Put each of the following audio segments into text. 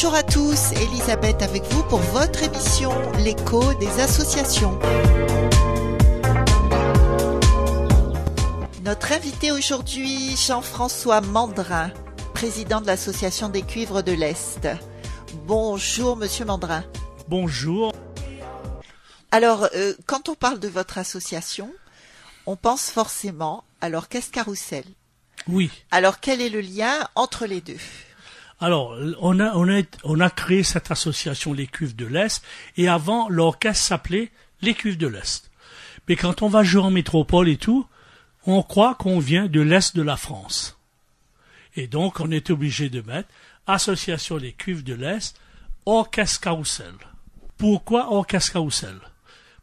Bonjour à tous, Elisabeth avec vous pour votre émission L'écho des associations. Notre invité aujourd'hui, Jean-François Mandrin, président de l'association des cuivres de l'Est. Bonjour monsieur Mandrin. Bonjour. Alors, euh, quand on parle de votre association, on pense forcément à l'orchestre Carousel. Oui. Alors, quel est le lien entre les deux? Alors, on a, on créé cette association Les Cuves de l'Est, et avant, l'orchestre s'appelait Les Cuves de l'Est. Mais quand on va jouer en métropole et tout, on croit qu'on vient de l'Est de la France. Et donc, on est obligé de mettre Association Les Cuves de l'Est, Orchestre Carousel. Pourquoi Orchestre Carousel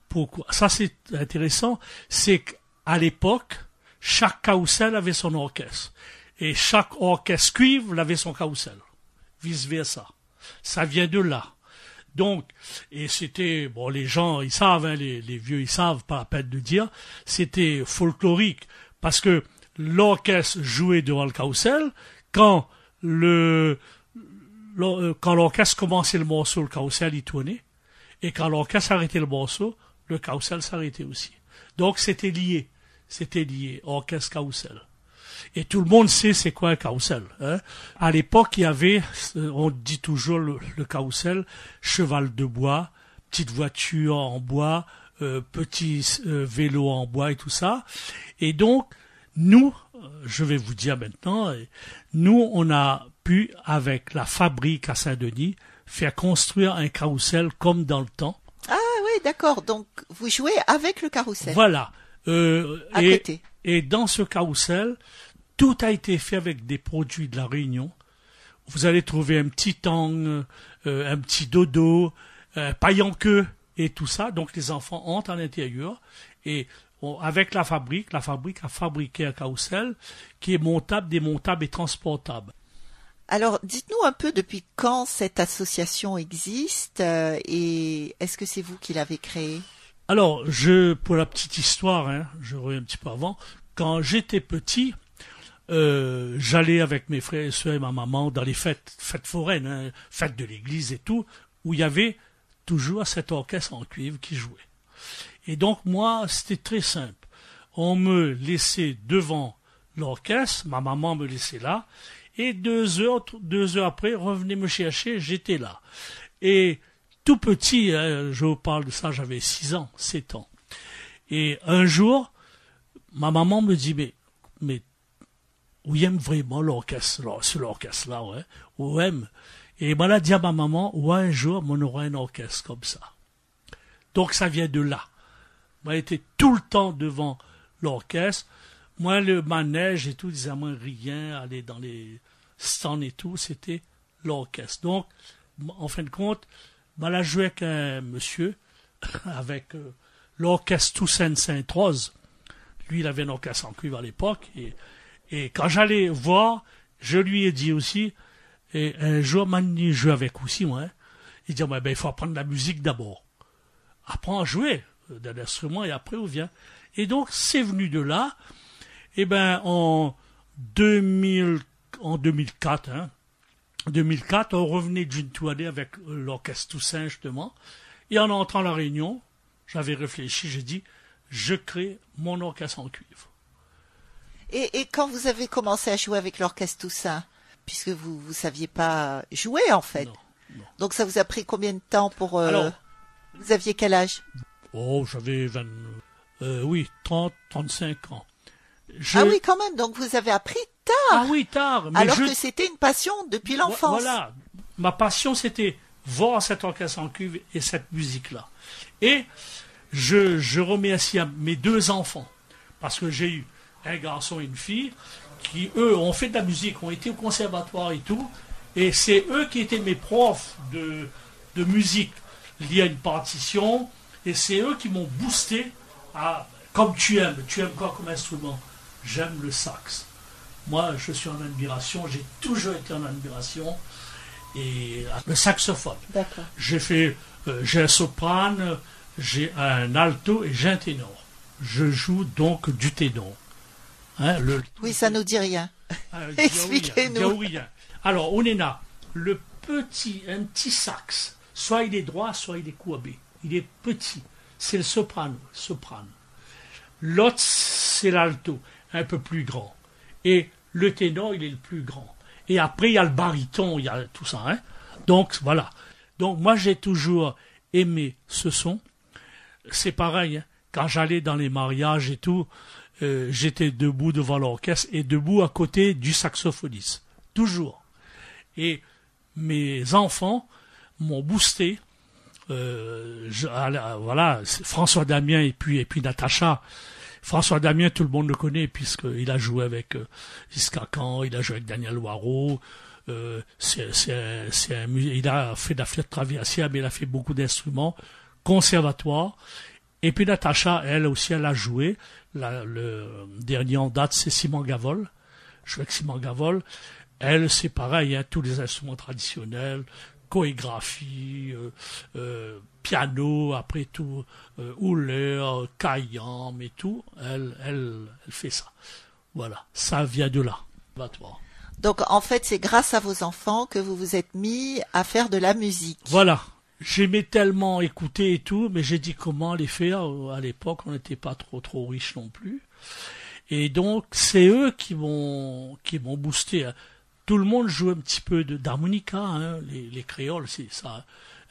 Pourquoi? Ça, c'est intéressant. C'est qu'à l'époque, chaque carrousel avait son orchestre. Et chaque orchestre cuivre avait son carrousel. Vice versa. Ça vient de là. Donc, et c'était, bon, les gens, ils savent, hein, les, vieux, ils savent, pas la peine de dire, c'était folklorique, parce que l'orchestre jouait devant le carrousel, quand le, quand l'orchestre commençait le morceau, le carrousel, il tournait, et quand l'orchestre arrêtait le morceau, le carrousel s'arrêtait aussi. Donc, c'était lié. C'était lié, orchestre carrousel. Et tout le monde sait c'est quoi un carrousel. Hein. À l'époque, il y avait, on dit toujours le, le carrousel, cheval de bois, petite voiture en bois, euh, petit euh, vélo en bois et tout ça. Et donc, nous, je vais vous dire maintenant, nous, on a pu, avec la fabrique à Saint-Denis, faire construire un carrousel comme dans le temps. Ah oui, d'accord. Donc, vous jouez avec le carrousel. Voilà. Euh, à et, côté. et dans ce carrousel, tout a été fait avec des produits de la Réunion. Vous allez trouver un petit tang, euh, un petit dodo, un paille en queue et tout ça. Donc les enfants entrent à l'intérieur et on, avec la fabrique, la fabrique a fabriqué un carrousel qui est montable, démontable et transportable. Alors, dites-nous un peu depuis quand cette association existe euh, et est-ce que c'est vous qui l'avez créée? Alors, je, pour la petite histoire, hein, je reviens un petit peu avant. Quand j'étais petit, euh, j'allais avec mes frères et soeurs et ma maman dans les fêtes, fêtes foraines, hein, fêtes de l'église et tout, où il y avait toujours cet orchestre en cuivre qui jouait. Et donc moi, c'était très simple. On me laissait devant l'orchestre, ma maman me laissait là, et deux heures, deux heures après, revenez me chercher, j'étais là. Et tout petit, hein, je vous parle de ça, j'avais six ans, sept ans. Et un jour, ma maman me dit, mais, mais où aime vraiment l'orchestre, ce l'orchestre-là, ouais, où aime. Et elle m'a dit à ma maman, ouais, un jour, on aura un orchestre comme ça. Donc ça vient de là. Moi, j'étais tout le temps devant l'orchestre. Moi, le manège et tout, disait moi rien, aller dans les stands et tout, c'était l'orchestre. Donc, en fin de compte, moi, là, joué avec un monsieur, avec euh, l'orchestre Toussaint Saint-Rose. Lui, il avait un orchestre en cuivre à l'époque, et quand j'allais voir, je lui ai dit aussi, et un jour, je joue avec aussi, moi. Hein. Il dit, ben, il faut apprendre la musique d'abord. Apprends à jouer d'un instrument et après on vient. Et donc, c'est venu de là. Et ben, en 2000, en 2004, hein, 2004, on revenait d'une tournée avec l'orchestre Toussaint, justement. Et en entrant à la réunion, j'avais réfléchi, j'ai dit, je crée mon orchestre en cuivre. Et, et, quand vous avez commencé à jouer avec l'orchestre Toussaint, puisque vous vous saviez pas jouer en fait, non, non. donc ça vous a pris combien de temps pour euh, Alors, Vous aviez quel âge? Oh, j'avais 20, euh, oui, 30, 35 ans. Je... Ah oui, quand même. Donc vous avez appris tard. Ah oui, tard. Mais alors je... que c'était une passion depuis l'enfance. Voilà. Ma passion, c'était voir cet orchestre en cuve et cette musique-là. Et je, je remercie mes deux enfants parce que j'ai eu un garçon et une fille, qui, eux, ont fait de la musique, ont été au conservatoire et tout, et c'est eux qui étaient mes profs de, de musique liés à une partition, et c'est eux qui m'ont boosté à, comme tu aimes, tu aimes quoi comme instrument? J'aime le sax. Moi, je suis en admiration, j'ai toujours été en admiration, et le saxophone. J'ai fait, euh, j'ai un soprane, j'ai un alto et j'ai un ténor. Je joue donc du ténor. Hein, le... Oui, ça nous dit rien. Ah, Expliquez-nous. Alors, on est là. Le petit, un petit sax. Soit il est droit, soit il est courbé. Il est petit. C'est le soprano, soprano. L'autre, c'est l'alto, un peu plus grand. Et le ténor, il est le plus grand. Et après, il y a le baryton, il y a tout ça. Hein. Donc, voilà. Donc, moi, j'ai toujours aimé ce son. C'est pareil, hein. quand j'allais dans les mariages et tout, euh, j'étais debout devant l'orchestre et debout à côté du saxophoniste. Toujours. Et mes enfants m'ont boosté. Euh, voilà, François Damien et puis, et puis Natacha. François Damien, tout le monde le connaît puisqu'il a joué avec euh, il a joué avec Daniel Waro. Euh, il a fait de la flûte traversière, mais il a fait beaucoup d'instruments, conservatoire. Et puis Natacha, elle aussi, elle a joué. le dernier en date, c'est Simon Gavol. Je avec Simon Gavol. Elle, c'est pareil, hein, tous les instruments traditionnels, chorégraphie, euh, euh, piano, après tout, euh, houler, caillam et tout. Elle, elle, elle fait ça. Voilà, ça vient de là. Donc en fait, c'est grâce à vos enfants que vous vous êtes mis à faire de la musique. Voilà. J'aimais tellement écouter et tout, mais j'ai dit comment les faire. À l'époque, on n'était pas trop trop riches non plus. Et donc, c'est eux qui m'ont qui m'ont boosté. Tout le monde joue un petit peu d'harmonica, hein, les, les créoles, c'est ça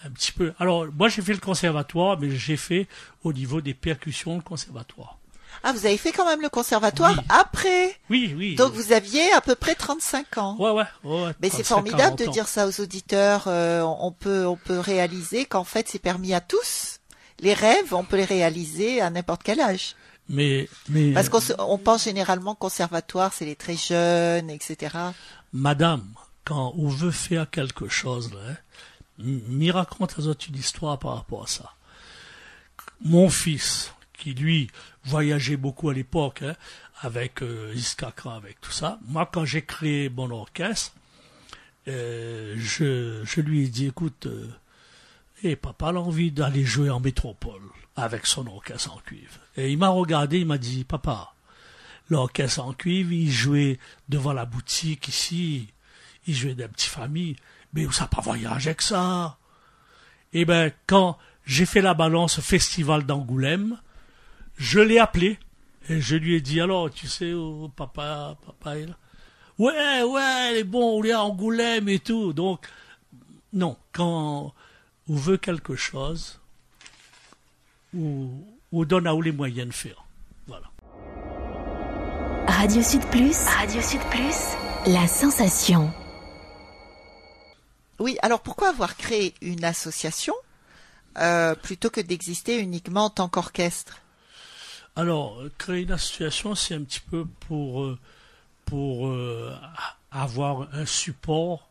un petit peu. Alors, moi, j'ai fait le conservatoire, mais j'ai fait au niveau des percussions le conservatoire. Ah, vous avez fait quand même le conservatoire après Oui, oui. Donc vous aviez à peu près 35 ans. Ouais, ouais. ouais Mais c'est formidable de dire ça aux auditeurs. Euh, on peut, on peut réaliser qu'en fait, c'est permis à tous. Les rêves, on peut les réaliser à n'importe quel âge. Mais, mais parce qu'on on pense généralement conservatoire, c'est les très jeunes, etc. Madame, quand on veut faire quelque chose, là, m'y raconte une histoire par rapport à ça. Mon fils, qui lui voyageait beaucoup à l'époque, hein, avec euh, avec tout ça. Moi, quand j'ai créé mon orchestre, euh, je, je, lui ai dit, écoute, euh, eh, papa a envie d'aller jouer en métropole avec son orchestre en cuivre. Et il m'a regardé, il m'a dit, papa, l'orchestre en cuivre, il jouait devant la boutique ici, il jouait des petites familles, mais ça pas voyagé avec ça. Eh ben, quand j'ai fait la balance festival d'Angoulême, je l'ai appelé et je lui ai dit alors, tu sais, où papa, papa est là. Ouais, ouais, elle est bon, on est à Angoulême et tout. Donc, non, quand on veut quelque chose, on, on donne à où les moyens de faire. Voilà. Radio Sud Plus. Radio Sud Plus. La sensation. Oui, alors pourquoi avoir créé une association euh, plutôt que d'exister uniquement en tant qu'orchestre? Alors, créer une association, c'est un petit peu pour, euh, pour euh, avoir un support,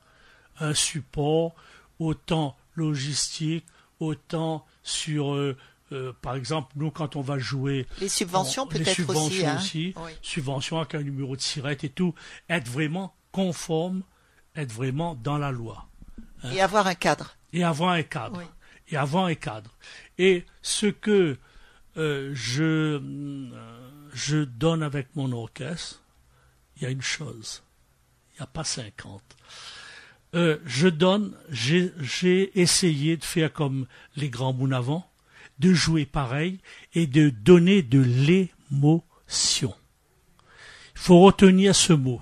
un support autant logistique, autant sur, euh, par exemple, nous quand on va jouer, les subventions peut-être aussi, hein. aussi subventions avec un numéro de sirette et tout, être vraiment conforme, être vraiment dans la loi. Hein. Et avoir un cadre. Et avoir un cadre. Et avoir un cadre. Et ce que euh, je, euh, je donne avec mon orchestre, il y a une chose, il n'y a pas 50. Euh, je donne, j'ai essayé de faire comme les grands mounavants, de jouer pareil et de donner de l'émotion. Il faut retenir ce mot.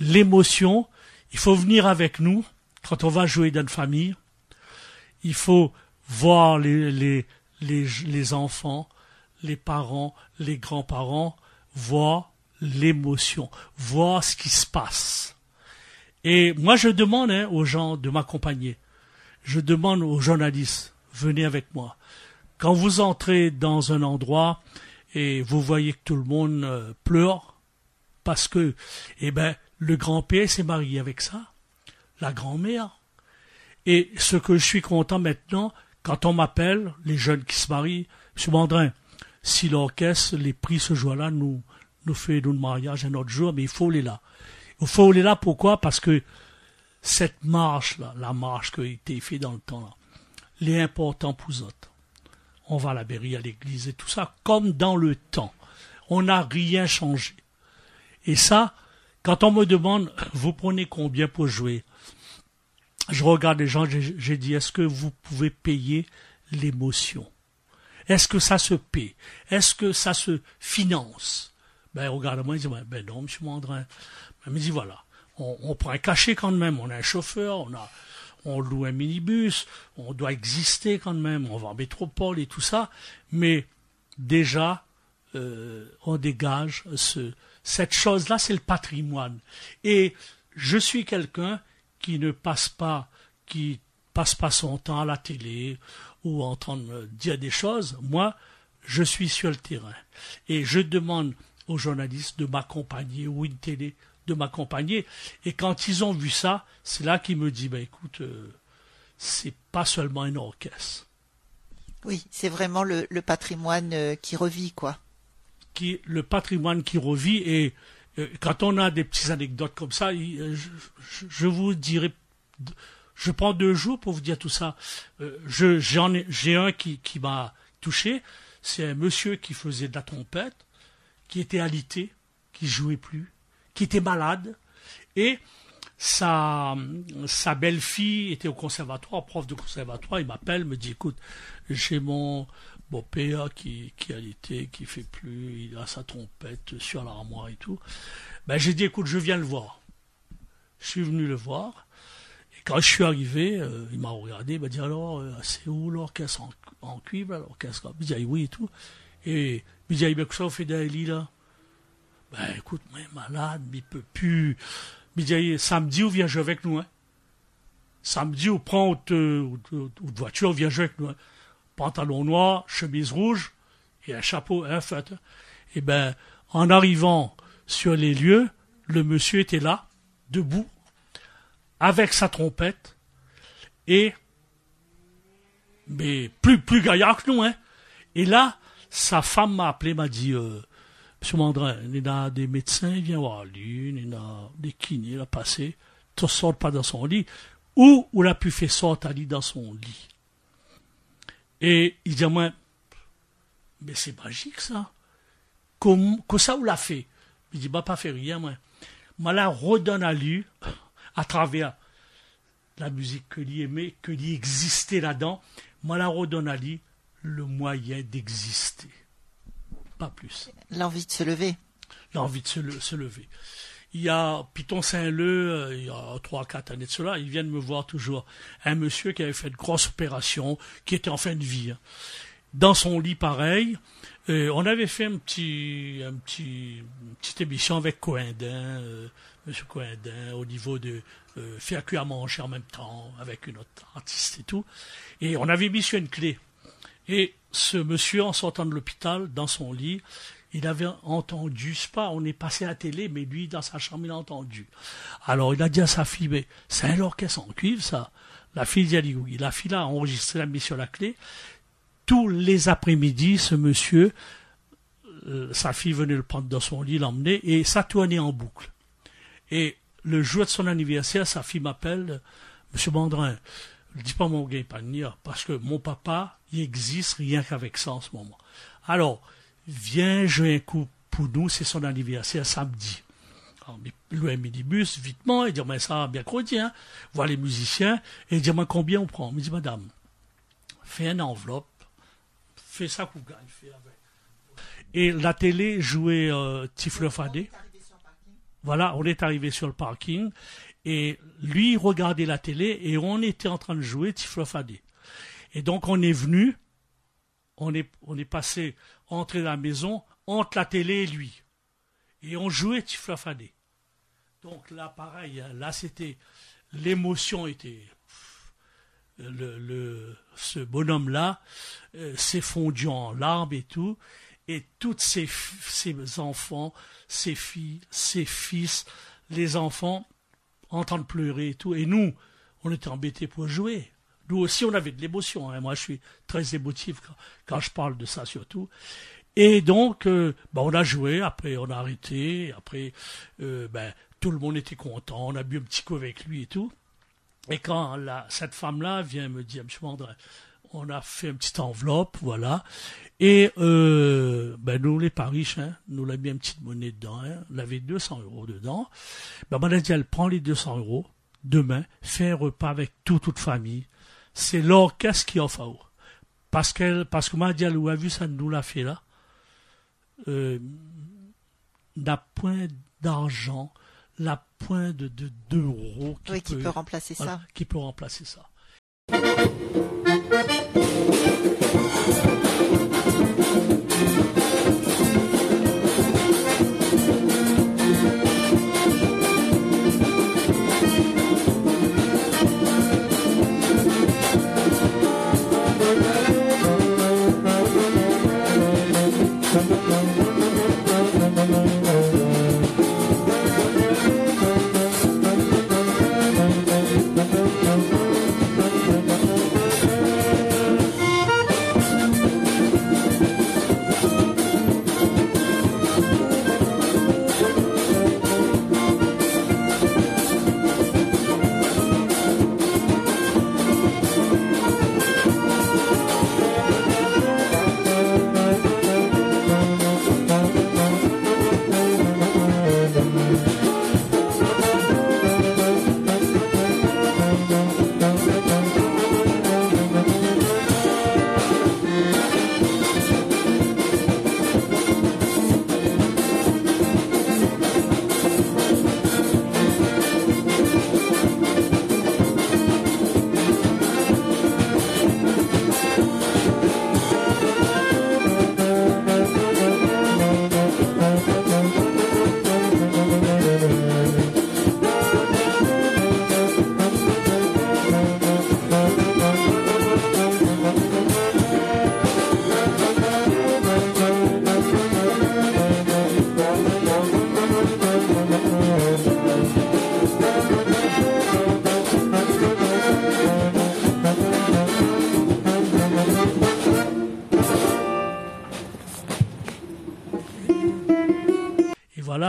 L'émotion, il faut venir avec nous quand on va jouer dans une famille. Il faut voir les, les, les, enfants, les parents, les grands-parents voient l'émotion, voient ce qui se passe. Et moi, je demande hein, aux gens de m'accompagner. Je demande aux journalistes, venez avec moi. Quand vous entrez dans un endroit et vous voyez que tout le monde euh, pleure, parce que, eh ben, le grand-père s'est marié avec ça, la grand-mère. Et ce que je suis content maintenant, quand on m'appelle, les jeunes qui se marient, M. Mandrin, si l'orchestre, les prix ce jour-là, nous, nous fait notre mariage un autre jour, mais il faut les là. Il faut les là, pourquoi? Parce que cette marche-là, la marche qui a été faite dans le temps-là, les importants pour autres. On va à la mairie, à l'église et tout ça, comme dans le temps. On n'a rien changé. Et ça, quand on me demande, vous prenez combien pour jouer? je regarde les gens, j'ai dit, est-ce que vous pouvez payer l'émotion? Est-ce que ça se paie? Est-ce que ça se finance? Ben, regarde-moi, il dit, ben non, monsieur Mandrin. Ben, il me dit, voilà, on, on prend un cachet quand même, on a un chauffeur, on a, on loue un minibus, on doit exister quand même, on va en métropole et tout ça, mais déjà, euh, on dégage ce, cette chose-là, c'est le patrimoine. Et je suis quelqu'un qui ne passe pas, qui passe pas son temps à la télé ou en train de dire des choses. Moi, je suis sur le terrain. Et je demande aux journalistes de m'accompagner ou une télé de m'accompagner. Et quand ils ont vu ça, c'est là qu'ils me disent, ben écoute, euh, c'est pas seulement une orchestre. Oui, c'est vraiment le, patrimoine euh, qui revit, quoi. Qui, le patrimoine qui revit et euh, quand on a des petites anecdotes comme ça, je, vous dirai, je prends deux jours pour vous dire tout ça. j'en ai, j'ai un qui, qui m'a touché. C'est un monsieur qui faisait de la trompette, qui était alité, qui jouait plus, qui était malade, et sa, belle-fille était au conservatoire, prof de conservatoire, il m'appelle, me dit, écoute, j'ai mon beau-père qui, qui a été, qui fait plus, il a sa trompette sur l'armoire et tout. Ben, j'ai dit, écoute, je viens le voir. Je suis venu le voir. Et quand je suis arrivé, euh, il m'a regardé, il m'a dit, alors, euh, c'est où l'orchestre en, en, cuivre, l'orchestre? Il dit, oui et tout. Et il dit, que ça, on fait des là? Ben écoute, moi, malade, il peut plus. Samedi, on vient jouer avec nous. Hein. Samedi, on prend une voiture, on vient jouer avec nous. Hein. Pantalon noir, chemise rouge et un chapeau, un fait. Hein. Et ben, en arrivant sur les lieux, le monsieur était là, debout, avec sa trompette, et mais plus plus gaillard que nous, hein. Et là, sa femme m'a appelé, m'a dit euh, Mandrin, il y a des médecins, il vient voir lui, il y a des kinés, il a passé, ne sort pas dans son lit, ou on a pu faire sortir dans son lit. Et il dit moi, mais c'est magique ça. Comme, que ça, on l'a fait. Il dit, bah, pas fait rien, moi. Moi, la redonne à lui, à travers la musique que lui aimait, que lui existait là-dedans, moi, la redonne à lui le moyen d'exister pas plus. L'envie de se lever. L'envie de se, lever. Il y a Piton Saint-Leu, euh, il y a trois, quatre années de cela, ils viennent me voir toujours. Un monsieur qui avait fait une grosse opération, qui était en fin de vie. Hein. Dans son lit pareil, euh, on avait fait un petit, un petit, une petite émission avec Coindin, euh, Monsieur Coindin, au niveau de faire cuire à manger en même temps, avec une autre artiste et tout. Et on avait mis sur une clé. Et ce monsieur, en sortant de l'hôpital, dans son lit, il avait entendu, c'est pas, on est passé à la télé, mais lui, dans sa chambre, il a entendu. Alors, il a dit à sa fille, mais c'est un orchestre en cuivre, ça. La fille a dit oui. La fille a enregistré la mission sur la clé. Tous les après-midi, ce monsieur, euh, sa fille venait le prendre dans son lit, l'emmener, et ça tournait en boucle. Et le jour de son anniversaire, sa fille m'appelle, Monsieur Bandrin, dis pas mon gay parce que mon papa, il existe rien qu'avec ça en ce moment. Alors, viens jouer un coup pour nous, c'est son anniversaire samedi. Alors, louer un minibus, vitement, et dire, mais ça, bien croûté, hein, voir les musiciens, et dire, moi, combien on prend? Il me dit, madame, fais une enveloppe, fais ça qu'on gagne, fais avec. Et la télé jouait euh, Tiflefadé. Voilà, on est arrivé sur le parking, et lui regardait la télé et on était en train de jouer Tiflofadé. Et donc on est venu, on est, passé, entré dans la maison, entre la télé et lui. Et on jouait Tiflofadé. Donc là, pareil, là c'était, l'émotion était, ce bonhomme-là euh, s'est fondu en larmes et tout, et tous ses, ses enfants, ses filles, ses fils, les enfants, en train de pleurer et tout. Et nous, on était embêtés pour jouer. Nous aussi, on avait de l'émotion. Hein. Moi, je suis très émotif quand, je parle de ça surtout. Et donc, euh, ben, on a joué, après on a arrêté, après ben, tout le monde était content, on a bu un petit coup avec lui et tout. Et quand la, cette femme-là vient me dire, M. Mandrin, on a fait une petite enveloppe, voilà. Et euh, ben nous, les pas riches, hein, nous l'avons mis une petite monnaie dedans. Hein, on avait 200 euros dedans. Ben, dit, elle prend les 200 euros, demain, faire un repas avec toute, toute famille. C'est l'orchestre qui offre à Parce que, parce que moi, a vu ça nous l'a fait là. Euh, n'a point d'argent, la point de, d'euros qui, qui, peut remplacer ça. Qui peut remplacer ça.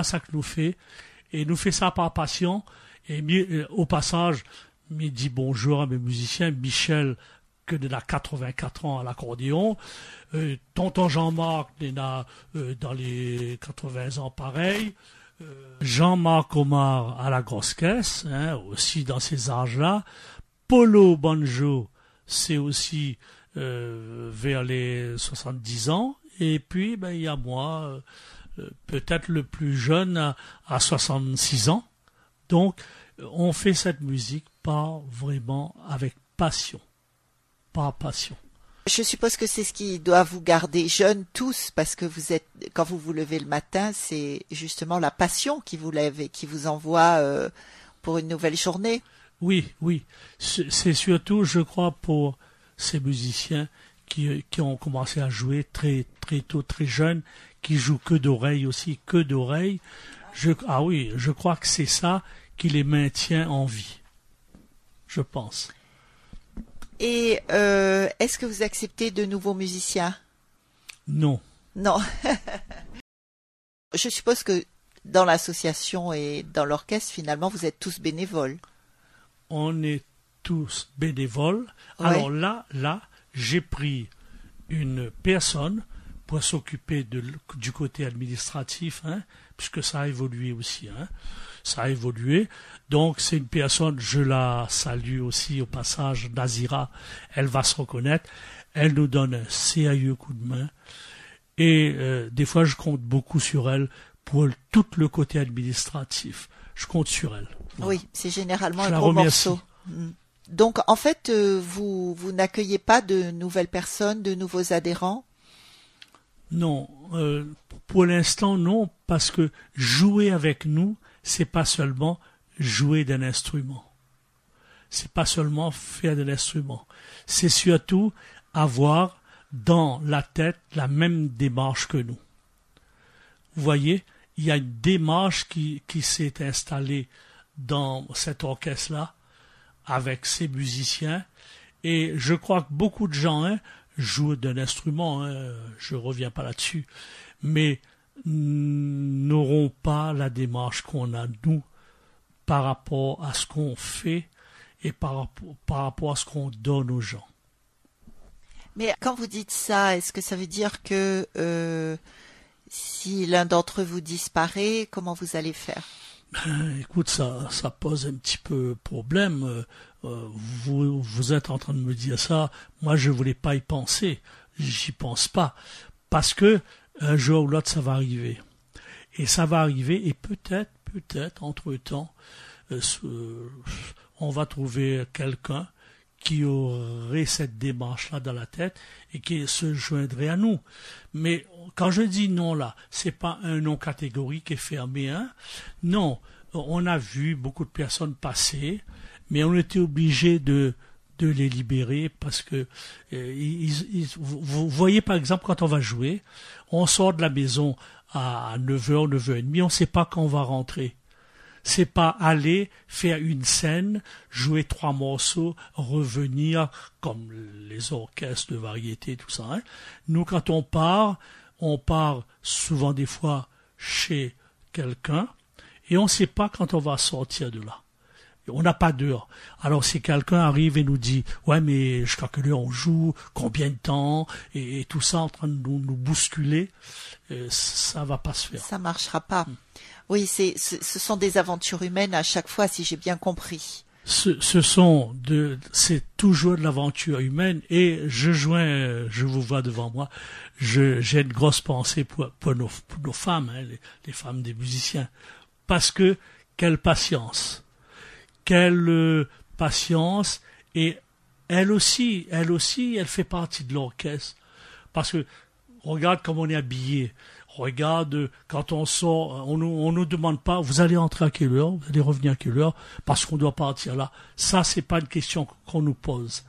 Ça que nous fait. Et nous fait ça par passion. Et euh, au passage, me dit bonjour à mes musiciens. Michel, que de la 84 ans à l'accordéon. Euh, tonton Jean-Marc, a euh, dans les 80 ans pareil. Jean-Marc Omar à la grosse caisse, hein, aussi dans ces âges-là. Polo Banjo, c'est aussi vers les 70 ans. Et puis, ben, il y a moi, peut-être le plus jeune à, 66 ans. Donc, on fait cette musique pas vraiment avec passion. Pas passion. Je suppose que c'est ce qui doit vous garder jeune tous, parce que vous êtes, quand vous vous levez le matin, c'est justement la passion qui vous lève et qui vous envoie euh, pour une nouvelle journée. Oui, oui. C'est surtout, je crois, pour ces musiciens qui, qui ont commencé à jouer très, très tôt, très jeunes, qui joue que d'oreilles aussi, que d'oreilles. Je, ah oui, je crois que c'est ça qui les maintient en vie. Je pense. Et euh, est-ce que vous acceptez de nouveaux musiciens? Non. Non. je suppose que dans l'association et dans l'orchestre, finalement, vous êtes tous bénévoles. On est tous bénévoles. Alors là, là, j'ai pris une personne pour s'occuper du côté administratif, hein, puisque ça a évolué aussi. Hein. Ça a évolué. Donc c'est une personne, je la salue aussi au passage, Nazira, elle va se reconnaître. Elle nous donne un sérieux coup de main. Et euh, des fois, je compte beaucoup sur elle pour tout le côté administratif. Je compte sur elle. Oui, c'est généralement un gros morceau. Mm. Donc, en fait, euh, vous, vous n'accueillez pas de nouvelles personnes, de nouveaux adhérents? Non, euh, pour l'instant non, parce que jouer avec nous, c'est pas seulement jouer d'un instrument. C'est pas seulement faire de l'instrument. C'est surtout avoir dans la tête la même démarche que nous. Vous voyez, il y a une démarche qui, qui s'est installée dans cet orchestre-là avec ces musiciens et je crois que beaucoup de gens hein, jouent d'un instrument, hein, je reviens pas là-dessus, mais n'auront pas la démarche qu'on a nous par rapport à ce qu'on fait et par rapport, par rapport à ce qu'on donne aux gens. Mais quand vous dites ça, est-ce que ça veut dire que euh, si l'un d'entre vous disparaît, comment vous allez faire? Ben, écoute, ça, ça pose un petit peu problème. Euh, euh, vous, vous êtes en train de me dire ça. Moi, je voulais pas y penser. J'y pense pas. Parce que un jour ou l'autre, ça va arriver. Et ça va arriver, et peut-être, peut-être, entre-temps, euh, on va trouver quelqu'un qui aurait cette démarche-là dans la tête et qui se joindrait à nous. Mais quand je dis non là, c'est pas un non catégorique et fermé. Hein. Non, on a vu beaucoup de personnes passer, mais on était obligé de de les libérer parce que euh, vous voyez par exemple quand on va jouer, on sort de la maison à 9h, 9h30, on ne sait pas quand on va rentrer c'est pas aller faire une scène, jouer trois morceaux, revenir comme les orchestres de variété, tout ça. Hein. Nous, quand on part, on part souvent des fois chez quelqu'un et on ne sait pas quand on va sortir de là. On n'a pas d'heure. Alors si quelqu'un arrive et nous dit ouais mais jusqu'à quelle heure on joue, combien de temps et, tout ça en train de nous, bousculer, euh, ça va pas se faire. Ça marchera pas. Hmm. Oui, c'est, ce sont des aventures humaines à chaque fois, si j'ai bien compris. Ce, ce sont de, c'est toujours de l'aventure humaine et je joins, je vous vois devant moi, je, j'ai une grosse pensée pour, pour, nos, nos femmes, hein, les, femmes des musiciens, parce que quelle patience, quelle euh, patience et elle aussi, elle aussi, elle fait partie de l'orchestre parce que regarde comme on est habillé regarde, quand on sort, on nous, nous demande pas, vous allez entrer à quelle heure, vous allez revenir à quelle heure, parce qu'on doit partir là. Ça, c'est pas une question qu'on nous pose.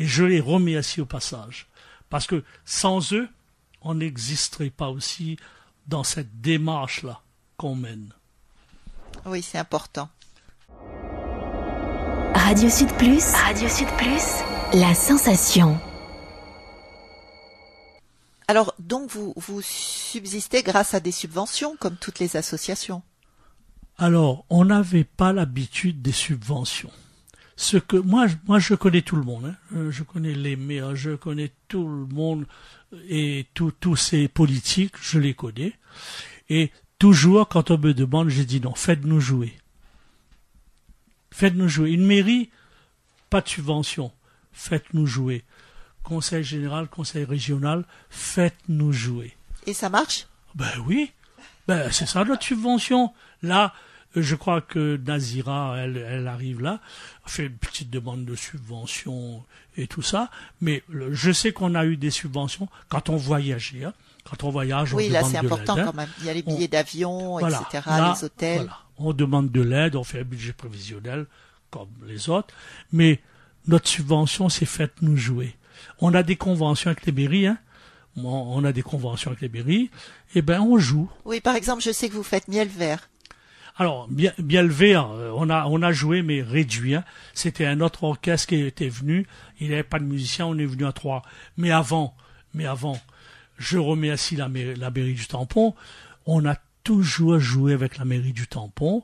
Et je les remercie au passage. Parce que sans eux, on n'existerait pas aussi dans cette démarche-là qu'on mène. Oui, c'est important. Radio Sud Plus. Radio Sud Plus. La sensation. Alors, donc, vous, vous subsistez grâce à des subventions, comme toutes les associations Alors, on n'avait pas l'habitude des subventions. Ce que moi, moi, je connais tout le monde. Hein. Euh, je connais les meilleurs, je connais tout le monde et tous ces politiques, je les connais. Et toujours, quand on me demande, j'ai dit non, faites-nous jouer. Faites-nous jouer. Une mairie, pas de subvention. Faites-nous jouer conseil général, conseil régional, faites-nous jouer. Et ça marche? Ben oui, ben c'est ça notre subvention. Là, je crois que Nazira, elle, elle arrive là, fait une petite demande de subvention et tout ça, mais je sais qu'on a eu des subventions quand on voyageait. Hein. Quand on voyage, oui, on là c'est important quand même. Il y a les billets d'avion, etc., les hôtels. Voilà. On demande de l'aide, on fait un budget prévisionnel comme les autres, mais notre subvention, c'est faites-nous jouer on a des conventions avec les mairies, hein. on a des conventions avec les mairies, et ben on joue. Oui, par exemple, je sais que vous faites miel vert. Alors, miel vert, euh, on a, on a joué, mais réduit. Hein. C'était un autre orchestre qui était venu. Il n'y avait pas de musicien, on est venu à trois. Mais avant, mais avant, je remercie la mairie, la mairie du Tampon. On a toujours joué avec la mairie du Tampon,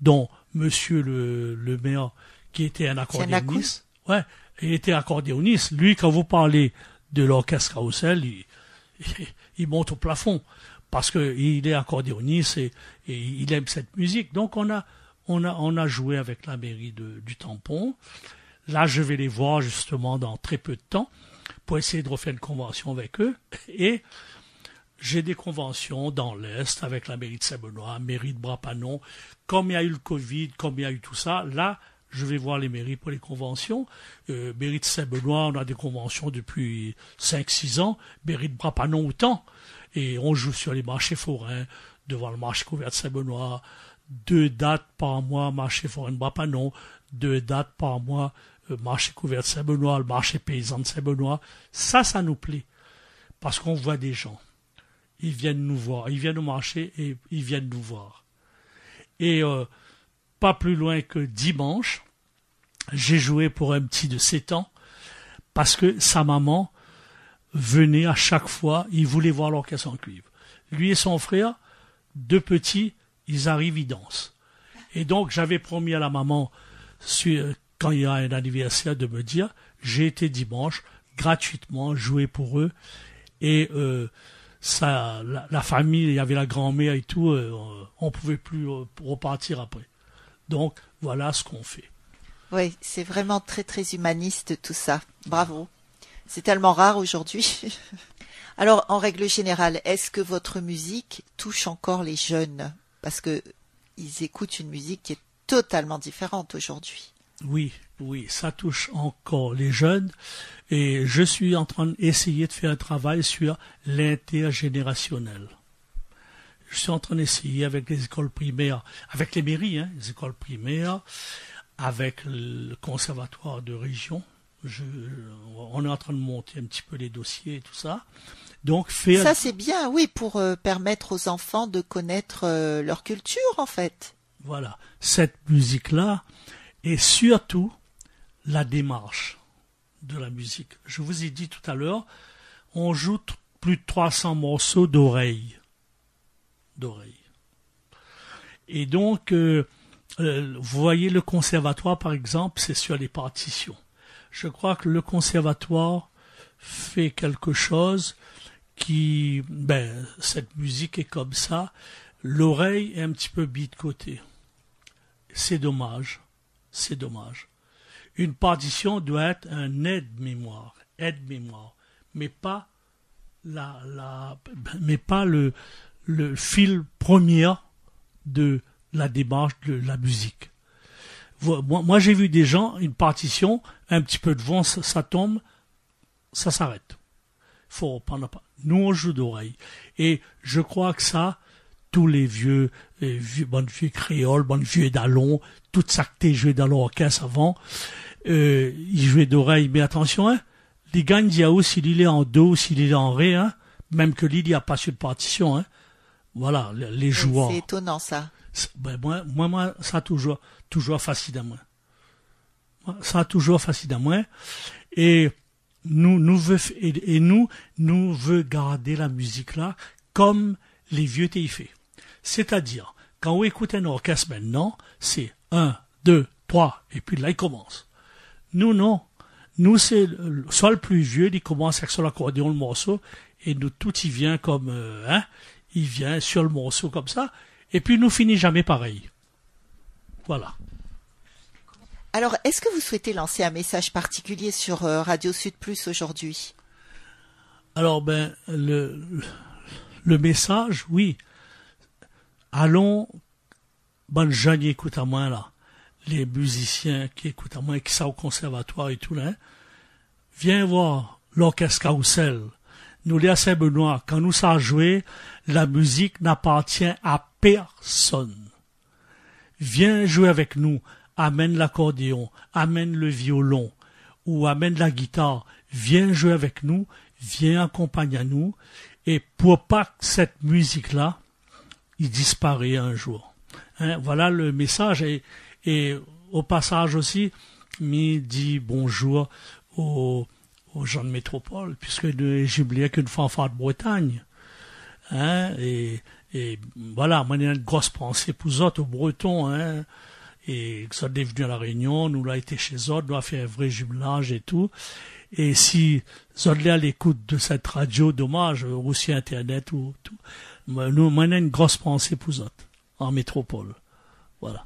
dont monsieur le, le maire, qui était un accordéoniste. Ouais, il était accordéoniste. Lui, quand vous parlez de l'orchestre Carousel, il, monte au plafond parce qu'il est accordéoniste et, il aime cette musique. Donc on a, on a, on a joué avec la mairie du Tampon. Là, je vais les voir justement dans très peu de temps pour essayer de refaire une convention avec eux. Et j'ai des conventions dans l'Est avec la mairie de Saint-Benoît, mairie de Brapanon. Comme il y a eu le Covid, comme il y a eu tout ça, là, je vais voir les mairies pour les conventions. Euh, mairie de Saint-Benoît, on a des conventions depuis 5-6 ans. Mairie de Brapanon, autant. Et on joue sur les marchés forains, devant le marché couvert de Saint-Benoît. Deux dates par mois, marché forain de Brapanon. Deux dates par mois, euh, marché couvert de Saint-Benoît, le marché paysan de Saint-Benoît. Ça, ça nous plaît. Parce qu'on voit des gens. Ils viennent nous voir. Ils viennent au marché et ils viennent nous voir. Et euh, pas plus loin que dimanche, j'ai joué pour un petit de 7 ans parce que sa maman venait à chaque fois, il voulait voir l'orchestre en cuivre. Lui et son frère, deux petits, ils arrivent, ils dansent. Et donc j'avais promis à la maman, quand il y a un anniversaire, de me dire, j'ai été dimanche gratuitement jouer pour eux. Et euh, ça, la, famille, il y avait la grand-mère et tout, euh, on pouvait plus euh, repartir après. Donc voilà ce qu'on fait. Oui, c'est vraiment très très humaniste tout ça. Bravo. C'est tellement rare aujourd'hui. Alors, en règle générale, est-ce que votre musique touche encore les jeunes? Parce que ils écoutent une musique qui est totalement différente aujourd'hui. Oui, oui, ça touche encore les jeunes. Et je suis en train d'essayer de faire un travail sur l'intergénérationnel. Je suis en train d'essayer avec les écoles primaires, avec les mairies, hein, les écoles primaires, avec le conservatoire de région. Je, on est en train de monter un petit peu les dossiers et tout ça. Donc faire... Ça c'est bien, oui, pour euh, permettre aux enfants de connaître euh, leur culture en fait. Voilà, cette musique-là et surtout la démarche de la musique. Je vous ai dit tout à l'heure, on joue plus de 300 morceaux d'oreilles. Et donc, euh, euh, vous voyez le conservatoire, par exemple, c'est sur les partitions. Je crois que le conservatoire fait quelque chose qui, ben, cette musique est comme ça. L'oreille est un petit peu côté. C'est dommage. C'est dommage. Une partition doit être un aide-mémoire, aide-mémoire, mais pas la, mais pas le, fil premier de la démarche de la musique. Moi, j'ai vu des gens, une partition, un petit peu de vent, ça, tombe, ça s'arrête. Faut prendre pas. Nous, on joue d'oreille. Et je crois que ça, tous les vieux, les vieux bonnes vieux créoles, bonnes vieux d'allons, tout ça que joué dans l'orchestre avant, euh, il jouait d'oreille, mais attention, hein, les gagnes Diao, s'il est en do, s'il est en ré, hein, même que l'île, il n'y a pas sur de partition, hein. Voilà, les joueurs. C'est étonnant, ça. Ben, moi, moi, moi, ça a toujours, toujours facile à moi. Ça a toujours facile à moi. Et nous, nous veut, et, nous, nous veut garder la musique là comme les vieux fait. C'est-à-dire, quand on écoute un orchestre maintenant, c'est un, deux, trois, et puis là, il commence. Nous, non. Nous, c'est soit le plus vieux, il commence avec son accordéon, le morceau, et nous, tout y vient comme, euh, hein, il vient sur le morceau comme ça, et puis nous finit jamais pareil. Voilà. Alors, est-ce que vous souhaitez lancer un message particulier sur euh, Radio Sud Plus aujourd'hui? Alors, ben, le, le message, oui. Allons, bonne jeune écoute à moi là les musiciens qui écoutent à moi, qui sont au conservatoire et tout viens voir l'orchestre Carousel. Nous, les Saint-Benoît, quand nous savons jouer, la musique n'appartient à personne. Viens jouer avec nous, amène l'accordéon, amène le violon, ou amène la guitare, viens jouer avec nous, viens accompagner nous, et pour pas que cette musique-là, il disparaît un jour. Hein, voilà le message. Et, et au passage aussi, mi dit bonjour aux, gens de métropole, puisque oublié qu'une fanfare de Bretagne. Hein, et, voilà, moi, j'ai une grosse pensée pour eux autres, aux Bretons, hein, et ça est venu à la Réunion, nous l'a été chez eux, nous a fait un vrai jumelage et tout. Et si Zodlé à l'écoute de cette radio, dommage, aussi Internet ou tout, nous, moi, une grosse pensée pour eux en métropole. Voilà.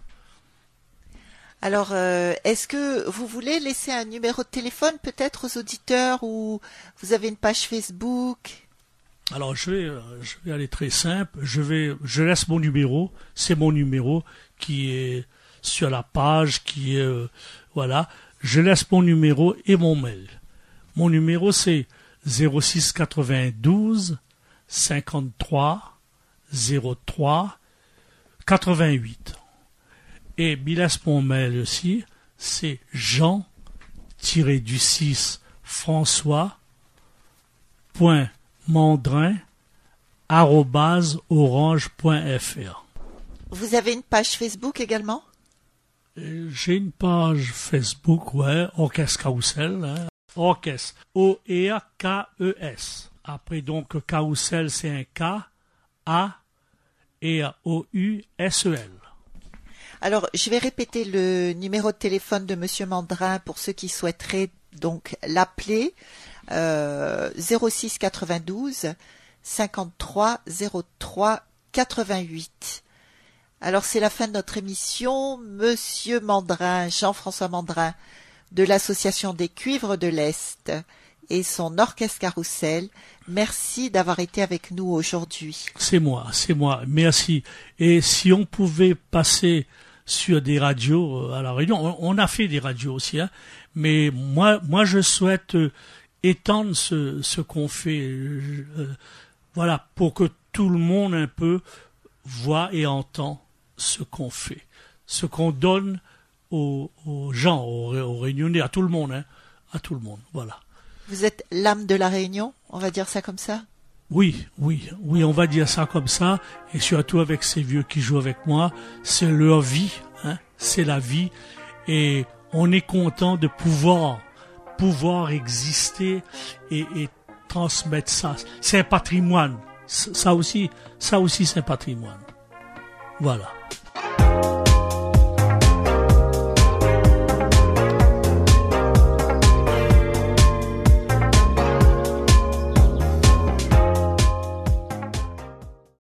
Alors, euh, est-ce que vous voulez laisser un numéro de téléphone peut-être aux auditeurs ou vous avez une page Facebook? Alors, je vais, euh, je vais aller très simple. Je vais, je laisse mon numéro. C'est mon numéro qui est sur la page, qui est, euh, voilà. Je laisse mon numéro et mon mail. Mon numéro c'est 06 92 53 03 88. Et mon mail aussi, c'est Jean-du 6 François orange.fr. Vous avez une page Facebook également? Euh, J'ai une page Facebook, ouais, Orchestre Carousel. Hein. Orchestre, O-E-A-K-E-S. Après donc Carousel, c'est un K, A, et O-U-S-E-L. Alors, je vais répéter le numéro de téléphone de Monsieur Mandrin pour ceux qui souhaiteraient donc l'appeler. Euh, 06 92 53 03 88. Alors c'est la fin de notre émission. Monsieur Mandrin, Jean-François Mandrin, de l'Association des cuivres de l'Est et son orchestre carrousel, merci d'avoir été avec nous aujourd'hui. C'est moi, c'est moi, merci. Et si on pouvait passer sur des radios euh, à la Réunion, on, a fait des radios aussi, hein, mais moi, moi je souhaite euh, étendre ce, ce qu'on fait, euh, voilà, pour que tout le monde un peu voit et entend ce qu'on fait, ce qu'on donne aux, gens, aux, Réunionnais, à tout le monde, hein, à tout le monde, voilà. Vous êtes l'âme de la Réunion, on va dire ça comme ça? Oui, oui, oui, on va dire ça comme ça, et surtout avec ces vieux qui jouent avec moi, c'est leur vie, hein, c'est la vie, et on est content de pouvoir, pouvoir exister et, et transmettre ça. C'est un patrimoine, ça aussi, ça aussi c'est un patrimoine. Voilà.